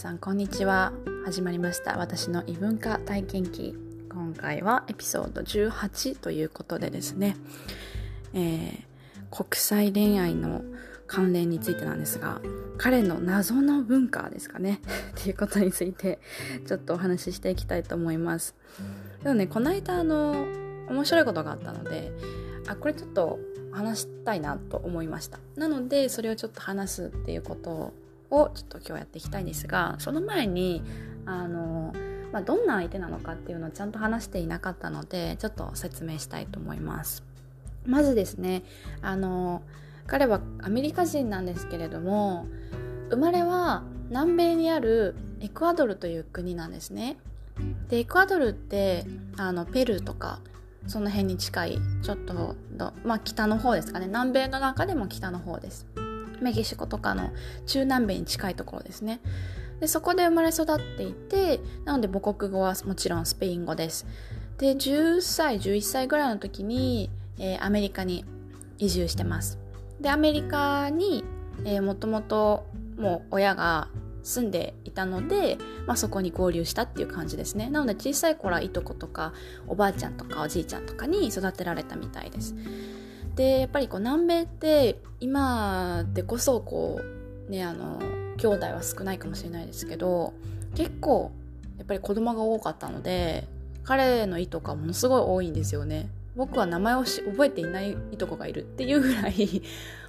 さんこんにちは。始まりました。私の異文化体験記。今回はエピソード18ということでですね、えー、国際恋愛の関連についてなんですが彼の謎の文化ですかね。っていうことについてちょっとお話ししていきたいと思います。でもねこの間あの面白いことがあったのであこれちょっと話したいなと思いました。なのでそれをちょっと話すっていうことををちょっと今日やっていきたいんですがその前にあの、まあ、どんな相手なのかっていうのをちゃんと話していなかったのでちょっと説明したいと思います。まずですねあの彼はアメリカ人なんですけれども生まれは南米にあるエクアドルという国なんですね。でエクアドルってあのペルーとかその辺に近いちょっとまあ北の方ですかね。南米の中でも北の方です。メキシコとかの中南米に近いところですね。でそこで生まれ育っていてなので母国語はもちろんスペイン語です。で10歳11歳ぐらいの時に、えー、アメリカに移住してます。でアメリカに、えー、もともともう親が住んでいたので、まあ、そこに合流したっていう感じですね。なので小さい頃はいとことかおばあちゃんとかおじいちゃんとかに育てられたみたいです。でやっぱりこう南米って今でこそこうねあの兄弟は少ないかもしれないですけど結構やっぱり子供が多かったので彼のいとこはものすごい多いんですよね。僕は名前を覚えていないいとこがいるっていうぐらい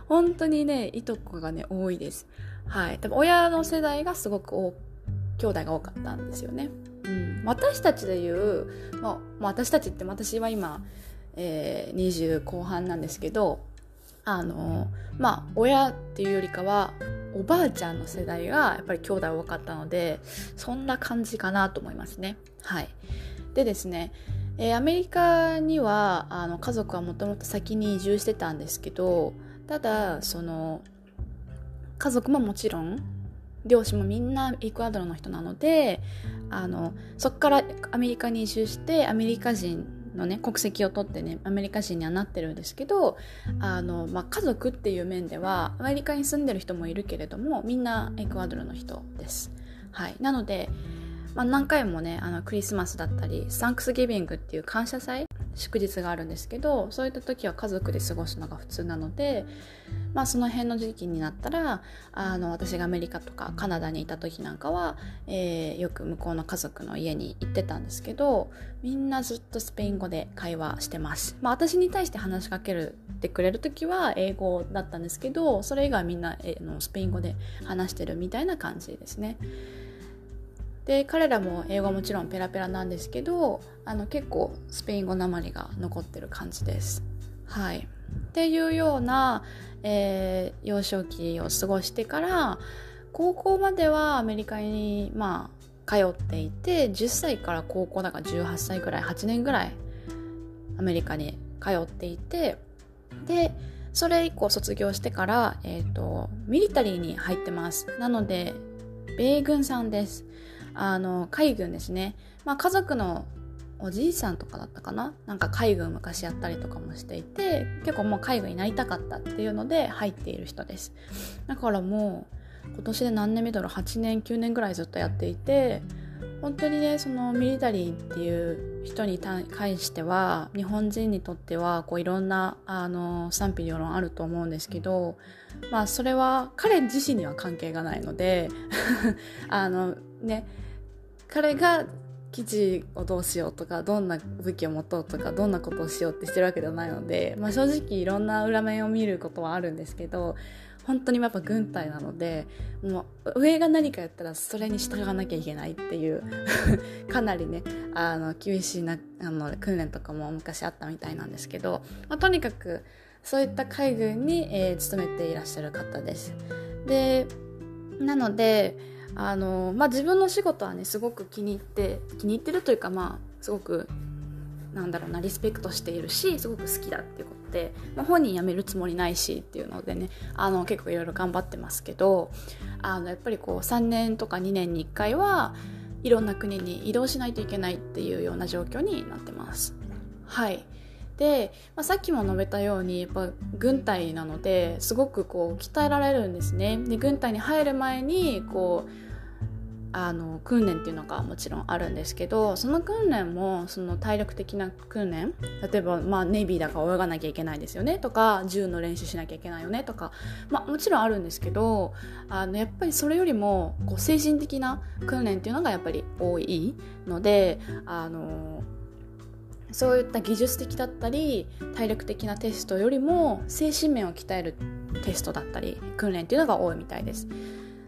本当にねいとこがね多いです。はい。多分親の世代がすごく多兄弟が多かったんですよね、うん、私たちでいう、まあ、私たちって私は今えー、20後半なんですけどあのまあ親っていうよりかはおばあちゃんの世代がやっぱり兄弟多かったのでそんな感じかなと思いますね。はい。でですね、えー、アメリカにはあの家族はもともと先に移住してたんですけどただその家族ももちろん両親もみんなエクアドルの人なのであのそこからアメリカに移住してアメリカ人のね国籍を取ってねアメリカ人にはなってるんですけどあの、まあ、家族っていう面ではアメリカに住んでる人もいるけれどもみんなエクアドルの人です。はい、なので、まあ、何回もねあのクリスマスだったりサンクスギビングっていう感謝祭祝日があるんですけどそういった時は家族で過ごすのが普通なので、まあ、その辺の時期になったらあの私がアメリカとかカナダにいた時なんかは、えー、よく向こうの家族の家に行ってたんですけどみんなずっとスペイン語で会話してます、まあ、私に対して話しかけるてくれる時は英語だったんですけどそれ以外みんな、えー、のスペイン語で話してるみたいな感じですね。で彼らも英語もちろんペラペラなんですけどあの結構スペイン語なまりが残ってる感じです。はい、っていうような、えー、幼少期を過ごしてから高校まではアメリカにまあ通っていて10歳から高校だから18歳ぐらい8年ぐらいアメリカに通っていてでそれ以降卒業してから、えーとミリタリーに入ってます。なので米軍さんです。あの海軍ですね、まあ、家族のおじいさんとかだったかな？なんか海軍昔やったりとかもしていて結構もう海軍になりたかったっていうので入っている人です。だからもう今年で何年目だろう？8年9年ぐらいずっとやっていて本当にねそのミリタリーっていう人に対しては日本人にとってはこういろんなあの賛否両論あると思うんですけどまあそれは彼自身には関係がないので あのね彼が記事をどうしようとかどんな武器を持とうとかどんなことをしようってしてるわけではないので、まあ、正直いろんな裏面を見ることはあるんですけど本当にやっぱ軍隊なのでもう上が何かやったらそれに従わなきゃいけないっていう かなりねあの厳しいなあの訓練とかも昔あったみたいなんですけど、まあ、とにかくそういった海軍に、えー、勤めていらっしゃる方です。でなのであの、まあ、自分の仕事はねすごく気に入って気に入ってるというかまあすごくなんだろうなリスペクトしているしすごく好きだっていうことで、まあ、本人辞めるつもりないしっていうのでねあの結構いろいろ頑張ってますけどあのやっぱりこう3年とか2年に1回はいろんな国に移動しないといけないっていうような状況になってます。はいで、まあ、さっきも述べたようにやっぱ軍隊なのですごくこう鍛えられるんですね。で軍隊に入る前にこうあの訓練っていうのがもちろんあるんですけどその訓練もその体力的な訓練例えば、まあ、ネイビーだから泳がなきゃいけないですよねとか銃の練習しなきゃいけないよねとか、まあ、もちろんあるんですけどあのやっぱりそれよりもこう精神的な訓練っていうのがやっぱり多いのであのそういった技術的だったり体力的なテストよりも精神面を鍛えるテストだったり訓練っていうのが多いみたいです。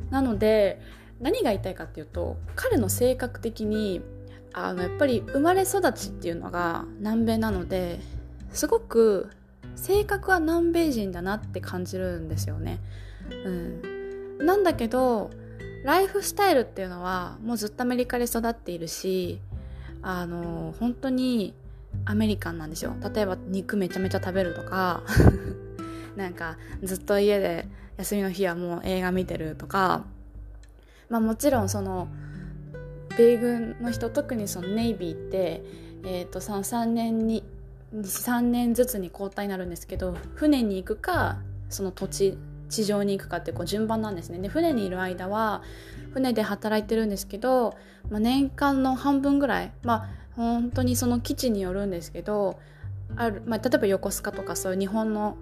なので何が言いたいかっていうと彼の性格的にあのやっぱり生まれ育ちっていうのが南米なのですごく性格は南米人だなって感じるんですよね。うん、なんだけどライフスタイルっていうのはもうずっとアメリカで育っているしあの本当にアメリカンなんですよ例えば肉めちゃめちゃ食べるとか なんかずっと家で休みの日はもう映画見てるとか。まあもちろんその米軍の人特にそのネイビーって、えー、とその3年に3年ずつに交代になるんですけど船に行くかその土地地上に行くかってこう順番なんですね。で船にいる間は船で働いてるんですけど、まあ、年間の半分ぐらいまあ本当にその基地によるんですけどある、まあ、例えば横須賀とかそういう日本の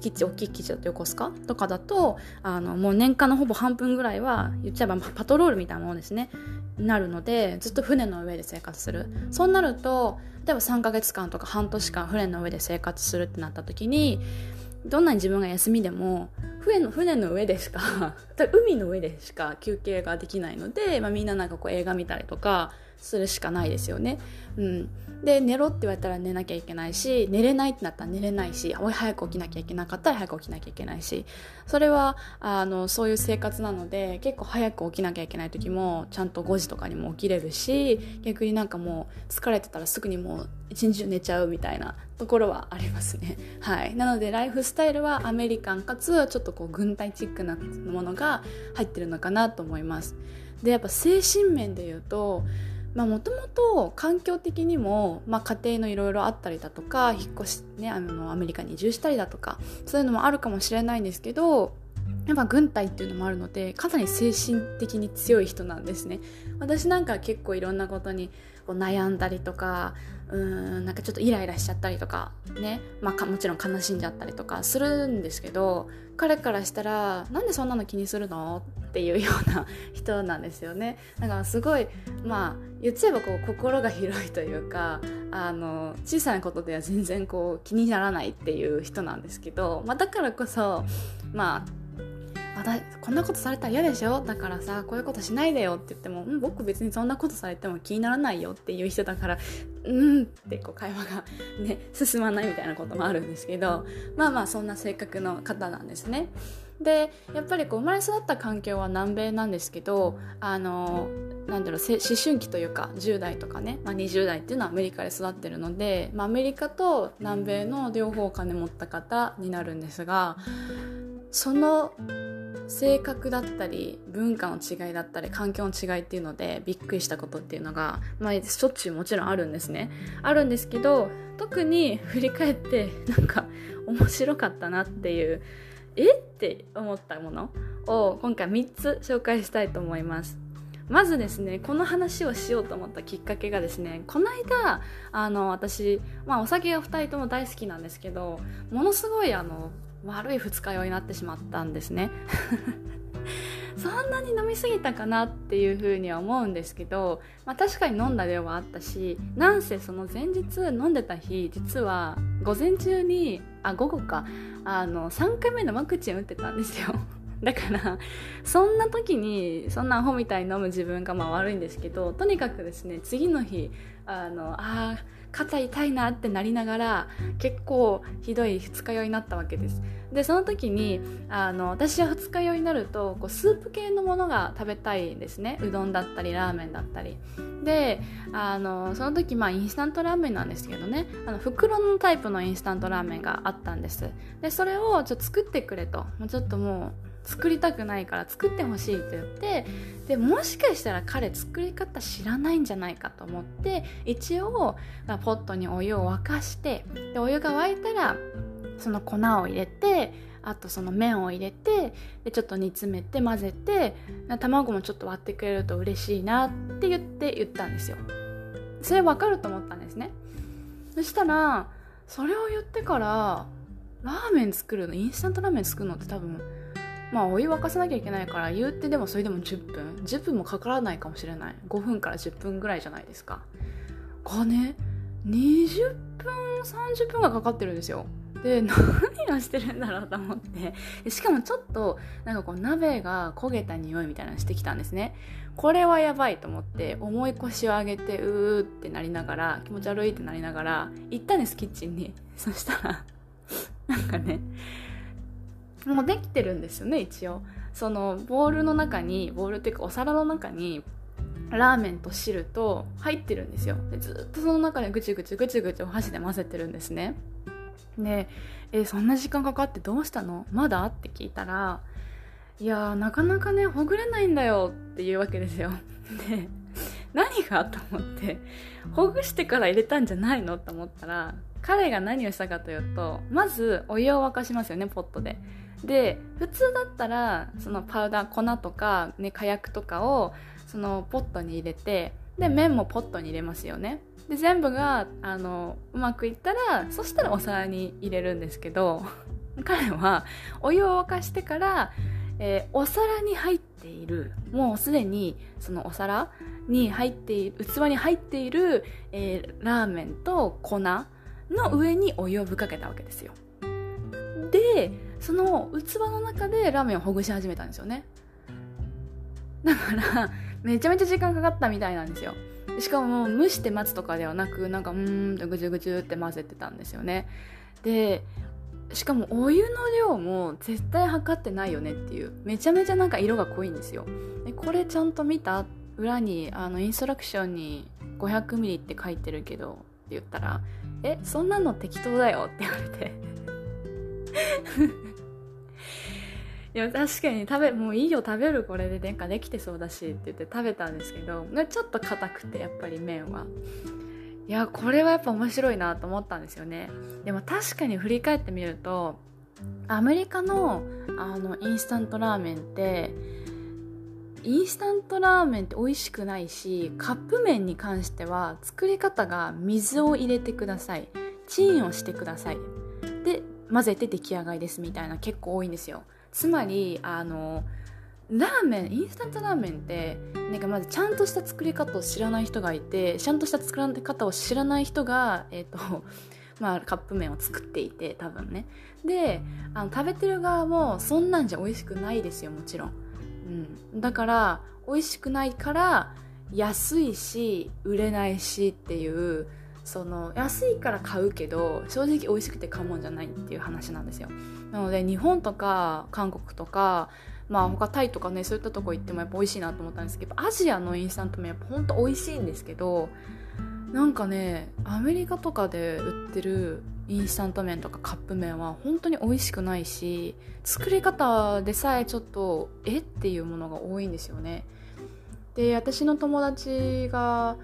基地大きい基地だと横須賀とかだとあのもう年間のほぼ半分ぐらいは言っちゃえばパトロールみたいなものですね。なるのでずっと船の上で生活する。そうなると例えば3ヶ月間とか半年間船の上で生活するってなった時にどんなに自分が休みでも船の船の上でしか 海の上でしか休憩ができないので、まあ、みんななんかこう映画見たりとかするしかないですよね。うん、で寝ろって言われたら寝なきゃいけないし寝れないってなったら寝れないし早く起きなきゃいけなかったら早く起きなきゃいけないしそれはあのそういう生活なので結構早く起きなきゃいけない時もちゃんと5時とかにも起きれるし逆になんかもう疲れてたらすぐにもう一日中寝ちゃうみたいなところはありますね。はい、なのでライフスタイルはアメリカンかつちょっとこう軍隊チックなものが入ってるのかなと思います。でやっぱ精神面で言うともともと環境的にも、まあ、家庭のいろいろあったりだとか引っ越し、ね、あのアメリカに移住したりだとかそういうのもあるかもしれないんですけどやっぱ軍隊っていうのもあるのでかなり精神的に強い人なんですね。私なんか結構いろんなことに悩んだりとかうんなんかちょっとイライラしちゃったりとかね、まあ、もちろん悲しんじゃったりとかするんですけど彼からしたらなんでそんなの気にするの？っていうような 人なんですよね。だからすごいまあ言っちゃえばこう心が広いというかあの小さなことでは全然こう気にならないっていう人なんですけど、まあ、だからこそまあこんなことされたら嫌でしょ？だからさこういうことしないでよって言っても、うん、僕別にそんなことされても気にならないよっていう人だからうんってこう会話がね進まないみたいなこともあるんですけどまあまあそんな性格の方なんですね。でやっぱりこう生まれ育った環境は南米なんですけどあのなんだろう思春期というか10代とかね、まあ、20代っていうのはアメリカで育ってるので、まあ、アメリカと南米の両方お金持った方になるんですがその性格だったり文化の違いだったり環境の違いっていうのでびっくりしたことっていうのが、まあ、しょっちゅうもちろんあるんですね。あるんですけど特に振り返ってなんか面白かったなっていうえって思ったものを今回3つ紹介したいと思います。まずですねこの話をしようと思ったきっかけがですねこの間あの私、まあ、お酒が2人とも大好きなんですけどものすごいあの悪い二日酔いになってしまったんですね。そんなに飲みすぎたかなっていうふうには思うんですけど、まあ、確かに飲んだ量はあったしなんせその前日飲んでた日実は午前中にあ午後かあの3回目のワクチン打ってたんですよ。だからそんな時にそんなアホみたいに飲む自分がまあ悪いんですけどとにかくですね次の日あのあ肩痛いなってなりながら結構ひどい二日酔いになったわけです。でその時にあの私は二日酔いになるとこうスープ系のものが食べたいですね。うどんだったりラーメンだったり。であのその時まあインスタントラーメンなんですけどね。あの袋のタイプのインスタントラーメンがあったんです。でそれをちょっと作ってくれと。もうちょっともう作りたくないから作ってほしいって言ってでもしかしたら彼作り方知らないんじゃないかと思って一応ポットにお湯を沸かしてでお湯が沸いたらその粉を入れてあとその麺を入れてでちょっと煮詰めて混ぜて卵もちょっと割ってくれると嬉しいなって言って言ったんですよ。それ分かると思ったんですね。そしたらそれを言ってからラーメン作るのインスタントラーメン作るのって多分まあお湯沸かさなきゃいけないから言ってでもそれでも10分。10分もかからないかもしれない。5分から10分ぐらいじゃないですか。がね。20分30分がかかってるんですよ。で 何をしてるんだろうと思って。しかもちょっとなんかこう鍋が焦げた匂いみたいなのしてきたんですね。これはやばいと思って重い腰を上げてうーってなりながら気持ち悪いってなりながら行ったんですキッチンに。そしたらなんかねもうできてるんですよね一応。そのボウルの中にボウルっていうかお皿の中にラーメンと汁と入ってるんですよ。でずっとその中でぐちぐちぐちぐちお箸で混ぜてるんですね。でえそんな時間かかってどうしたの？まだ？って聞いたらいやなかなかねほぐれないんだよ。っていうわけですよ。で何がと思ってほぐしてから入れたんじゃないの？と思ったら彼が何をしたかというとまずお湯を沸かしますよねポットで。で普通だったらそのパウダー粉とか、ね、火薬とかをそのポットに入れてで麺もポットに入れますよね。で全部があのうまくいったらそしたらお皿に入れるんですけど 彼はお湯を沸かしてから、えー、お皿に入っている。もうすでにそのお皿に入っている器に入っている、えー、ラーメンと粉の上にお湯をぶっかけたわけですよ。でその器の中でラーメンをほぐし始めたんですよね。だからめちゃめちゃ時間かかったみたいなんですよ。しかも蒸して待つとかではなくなんかうーんとぐちゅぐちゅって混ぜてたんですよね。でしかもお湯の量も絶対測ってないよねっていうめちゃめちゃなんか色が濃いんですよ。でこれちゃんと見た？裏にあのインストラクションに 500ml って書いてるけどって言ったら「えそんなの適当だよ」って言われて。いや確かに食べもういいよ食べるこれでなんかできてそうだしって言って食べたんですけどちょっと硬くてやっぱり麺は。いやこれはやっぱ面白いなと思ったんですよね。でも確かに振り返ってみるとアメリカのあのインスタントラーメンってインスタントラーメンって美味しくないしカップ麺に関しては作り方が水を入れてください。チンをしてください。で混ぜて出来上がりですみたいな結構多いんですよつまりあのラーメンインスタントラーメンってなんかまずちゃんとした作り方を知らない人がいてちゃんとした作り方を知らない人が、えーと まあ、カップ麺を作っていて多分ね。であの食べてる側もそんなんじゃ美味しくないですよもちろん、うん、だから美味しくないから安いし売れないしっていうその安いから買うけど正直美味しくて買うもんじゃないっていう話なんですよ。なので日本とか韓国とかまあ他タイとかねそういったとこ行ってもやっぱ美味しいなと思ったんですけどアジアのインスタント麺やっぱほんと美味しいんですけどなんかねアメリカとかで売ってるインスタント麺とかカップ麺は本当に美味しくないし作り方でさえちょっとえ？っていうものが多いんですよね。で私の友達が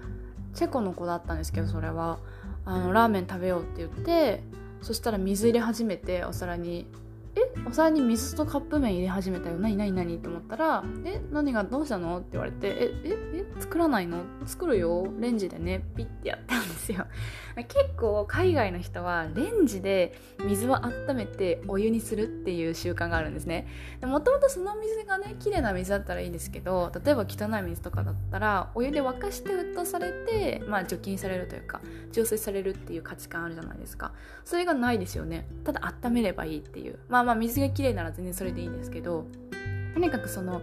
チェコの子だったんですけどそれは。あのラーメン食べようって言ってそしたら水入れ始めてお皿にえお皿に水とカップ麺入れ始めたよ何何何って思ったらえ何がどうしたの？って言われてえええ作らないの？作るよ。レンジでねピッてやったんですよ。結構海外の人はレンジで水を温めてお湯にするっていう習慣があるんですね。もともとその水がね綺麗な水だったらいいんですけど例えば汚い水とかだったらお湯で沸かして沸騰されてまあ除菌されるというか浄水されるっていう価値観あるじゃないですか。それがないですよね。ただ温めればいいっていう。まあまあ水がきれいなら全然それでいいんですけどとにかくその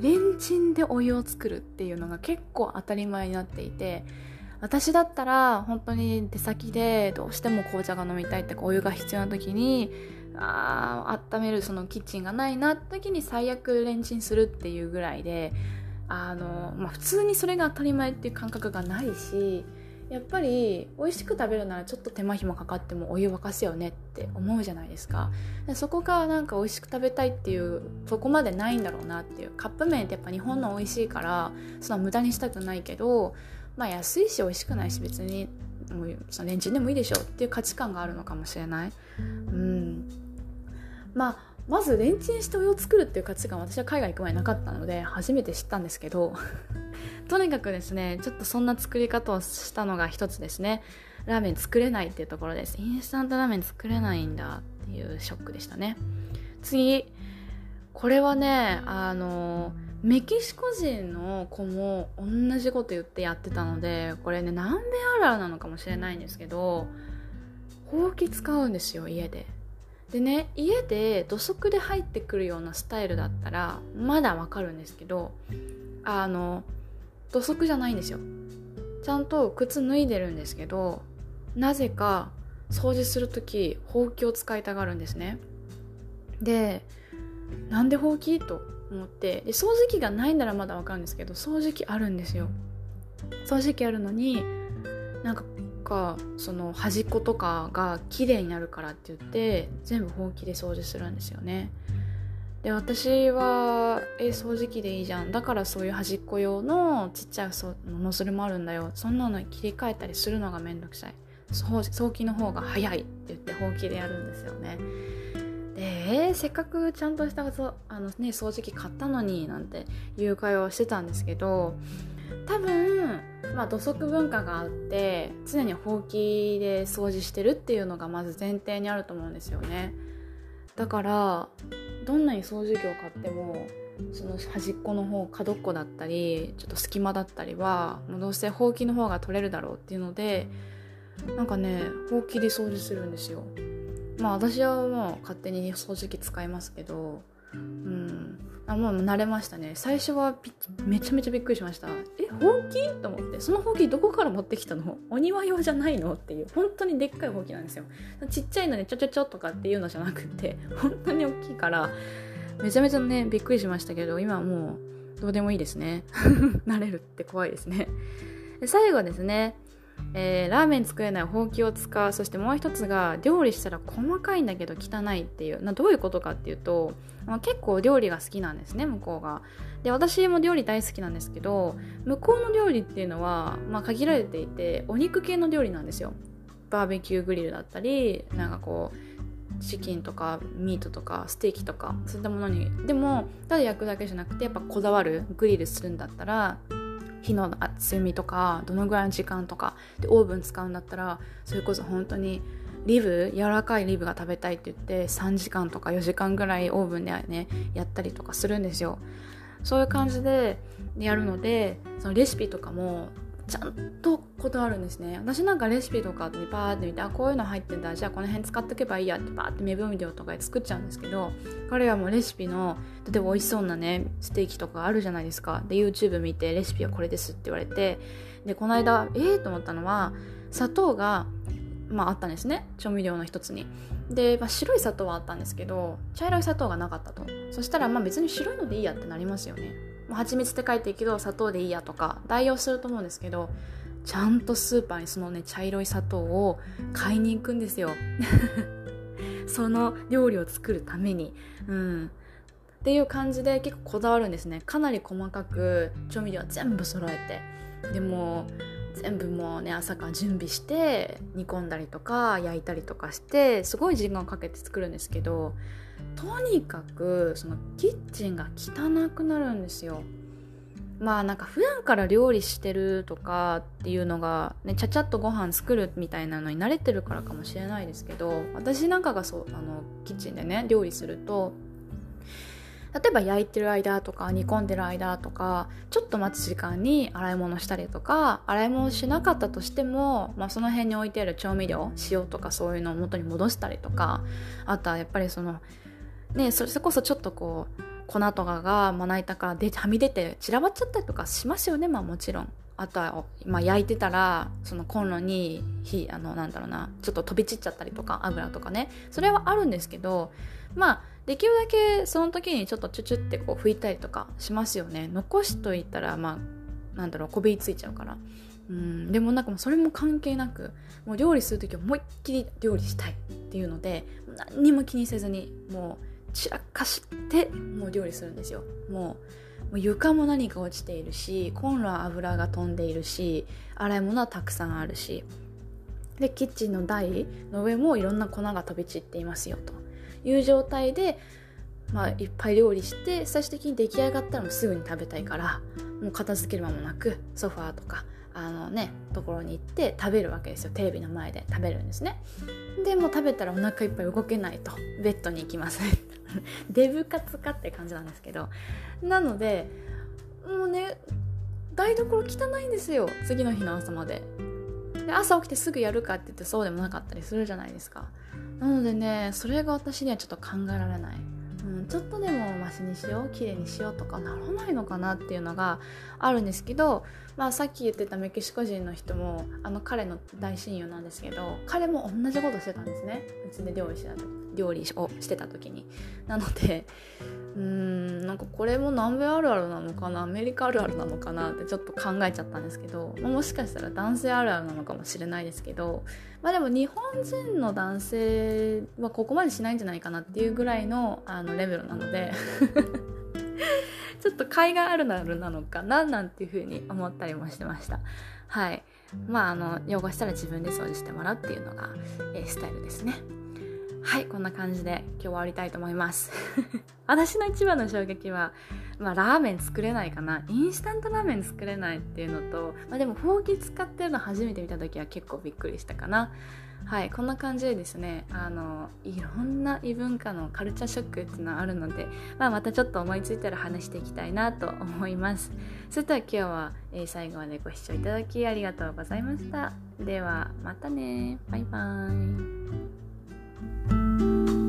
レンチンでお湯を作るっていうのが結構当たり前になっていて私だったら本当に出先でどうしても紅茶が飲みたいってお湯が必要な時にあ温めるそのキッチンがないなって時に最悪レンチンするっていうぐらいであの、まあ、普通にそれが当たり前っていう感覚がないしやっぱり美味しく食べるならちょっと手間暇かかってもお湯沸かすよねって思うじゃないですか。でそこがなんか美味しく食べたいっていうそこまでないんだろうなっていうカップ麺ってやっぱ日本の美味しいからそんな無駄にしたくないけどまあ安いし美味しくないし別にもうそのレンチンでもいいでしょっていう価値観があるのかもしれない。うん。まあまずレンチンしてお湯を作るっていう価値観私は海外行く前なかったので初めて知ったんですけど。とにかくですねちょっとそんな作り方をしたのが一つですね。ラーメン作れないっていうところです。インスタントラーメン作れないんだっていうショックでしたね。次これはねあのメキシコ人の子も同じこと言ってやってたのでこれね南米あるあるなのかもしれないんですけどほうき使うんですよ家で。でね家で土足で入ってくるようなスタイルだったらまだわかるんですけどあの土足じゃないんですよ。ちゃんと靴脱いでるんですけどなぜか掃除する時ほうきを使いたがるんですね。でなんでほうき？と思って。で掃除機がないならまだわかるんですけど掃除機あるんですよ。掃除機あるのになんかかその端っことかが綺麗になるからって言って全部ほうきで掃除するんですよね。で私はえ掃除機でいいじゃん。だからそういう端っこ用のちっちゃいノズルもあるんだよ。そんなの切り替えたりするのがめんどくさい。早期の方が早いって言ってほうきでやるんですよね。で、えー、せっかくちゃんとしたあの、ね、掃除機買ったのになんていう会話をしてたんですけど多分、まあ、土足文化があって常にほうきで掃除してるっていうのがまず前提にあると思うんですよね。だからどんなに掃除機を買ってもその端っこの方角っこだったりちょっと隙間だったりはもうどうせほうきの方が取れるだろうっていうのでなんかねほうきで掃除するんですよ。まあ私はもう勝手に掃除機使いますけどうん。あもう慣れましたね。最初はめちゃめちゃびっくりしました。えほうき？と思って。そのほうきどこから持ってきたの？お庭用じゃないの？っていう。本当にでっかいほうきなんですよ。ちっちゃいのにちょちょちょとかっていうのじゃなくて。本当に大きいからめちゃめちゃねびっくりしましたけど今はもうどうでもいいですね。慣れるって怖いですね。で最後ですねえー、ラーメン作れないほうきを使うそしてもう一つが料理したら細かいんだけど汚いっていうなどういうことかっていうと、まあ、結構料理が好きなんですね向こうが。で私も料理大好きなんですけど向こうの料理っていうのは、まあ、限られていてお肉系の料理なんですよ。バーベキューグリルだったりなんかこうチキンとかミートとかステーキとかそういったものに。でもただ焼くだけじゃなくてやっぱこだわるグリルするんだったら火の厚みとかどのぐらいの時間とかでオーブン使うんだったらそれこそ本当にリブ柔らかいリブが食べたいって言って3時間とか4時間ぐらいオーブンでねやったりとかするんですよ。そういう感じでやるのでそのレシピとかもちゃんとこだわるんですね。私なんかレシピとかでバーって見てあこういうの入ってんだ。じゃあこの辺使っとけばいいやってバーって目分量とかで作っちゃうんですけど彼はもうレシピの例えば美味しそうなねステーキとかあるじゃないですか。で YouTube 見てレシピはこれですって言われてでこの間ええー、と思ったのは砂糖がまああったんですね。調味料の一つに。で、まあ、白い砂糖はあったんですけど茶色い砂糖がなかったと。そしたらまあ別に白いのでいいやってなりますよね。蜂蜜って書いてるけど砂糖でいいやとか代用すると思うんですけどちゃんとスーパーにそのね茶色い砂糖を買いに行くんですよ。その料理を作るために。うん。っていう感じで結構こだわるんですね。かなり細かく調味料は全部揃えて。でも全部もうね朝から準備して煮込んだりとか焼いたりとかしてすごい時間をかけて作るんですけどとにかくそのキッチンが汚くなるんですよ。まあなんか普段から料理してるとかっていうのが、ね、ちゃちゃっとご飯作るみたいなのに慣れてるからかもしれないですけど私なんかがそうあのキッチンでね料理すると例えば焼いてる間とか煮込んでる間とかちょっと待つ時間に洗い物したりとか洗い物しなかったとしても、まあ、その辺に置いてある調味料塩とかそういうのを元に戻したりとかあとはやっぱりそのねそれこそちょっとこう粉とかがまな板からではみ出て散らばっちゃったりとかしますよねまあもちろん。あとは、まあ、焼いてたらそのコンロに火あのなんだろうなちょっと飛び散っちゃったりとか油とかねそれはあるんですけどまあできるだけその時にちょっとチュチュってこう拭いたりとかしますよね。残しといたらまあなんだろうこびりついちゃうから。うん。でもなんかもうそれも関係なくもう料理する時は思いっきり料理したいっていうので何にも気にせずにもう散らかしてもう料理するんですよ。もうもう床も何か落ちているしコンロは油が飛んでいるし洗い物はたくさんあるし。でキッチンの台の上もいろんな粉が飛び散っていますよと。いう状態でまあ、いっぱい料理して最終的に出来上がったらもうすぐに食べたいからもう片付ける間もなくソファーとかあのねところに行って食べるわけですよ。テレビの前で食べるんですね。でも食べたらお腹いっぱい動けないと。ベッドに行きます。デブ活かって感じなんですけど。なのでもうね台所汚いんですよ。次の日の朝まで。で朝起きてすぐやるかって言ってそうでもなかったりするじゃないですか。なのでねそれが私にはちょっと考えられない。うん、ちょっとでもマシにしよう綺麗にしようとかならないのかなっていうのがあるんですけど、まあ、さっき言ってたメキシコ人の人もあの彼の大親友なんですけど彼も同じことしてたんですね。うちで料理してた料理をしてた時に。なのでうーんなんかこれも南米あるあるなのかなアメリカあるあるなのかなってちょっと考えちゃったんですけど、もしかしたら男性あるあるなのかもしれないですけどまあでも日本人の男性はここまでしないんじゃないかなっていうぐらいのあのレベルなので ちょっと海外あるあるなのかななんていうふうに思ったりもしてました。はい。まああの汚したら自分で掃除してもらうっていうのが、えー、スタイルですね。はいこんな感じで今日終わりたいと思います。私の一番の衝撃は、まあ、ラーメン作れないかな。インスタントラーメン作れないっていうのと、まあ、でもほうき使ってるの初めて見た時は結構びっくりしたかな。はいこんな感じでですねあのいろんな異文化のカルチャーショックっていうのはあるので、まあ、またちょっと思いついたら話していきたいなと思います。それでは今日は、えー、最後までご視聴いただきありがとうございました。ではまたね。バイバーイ。thank you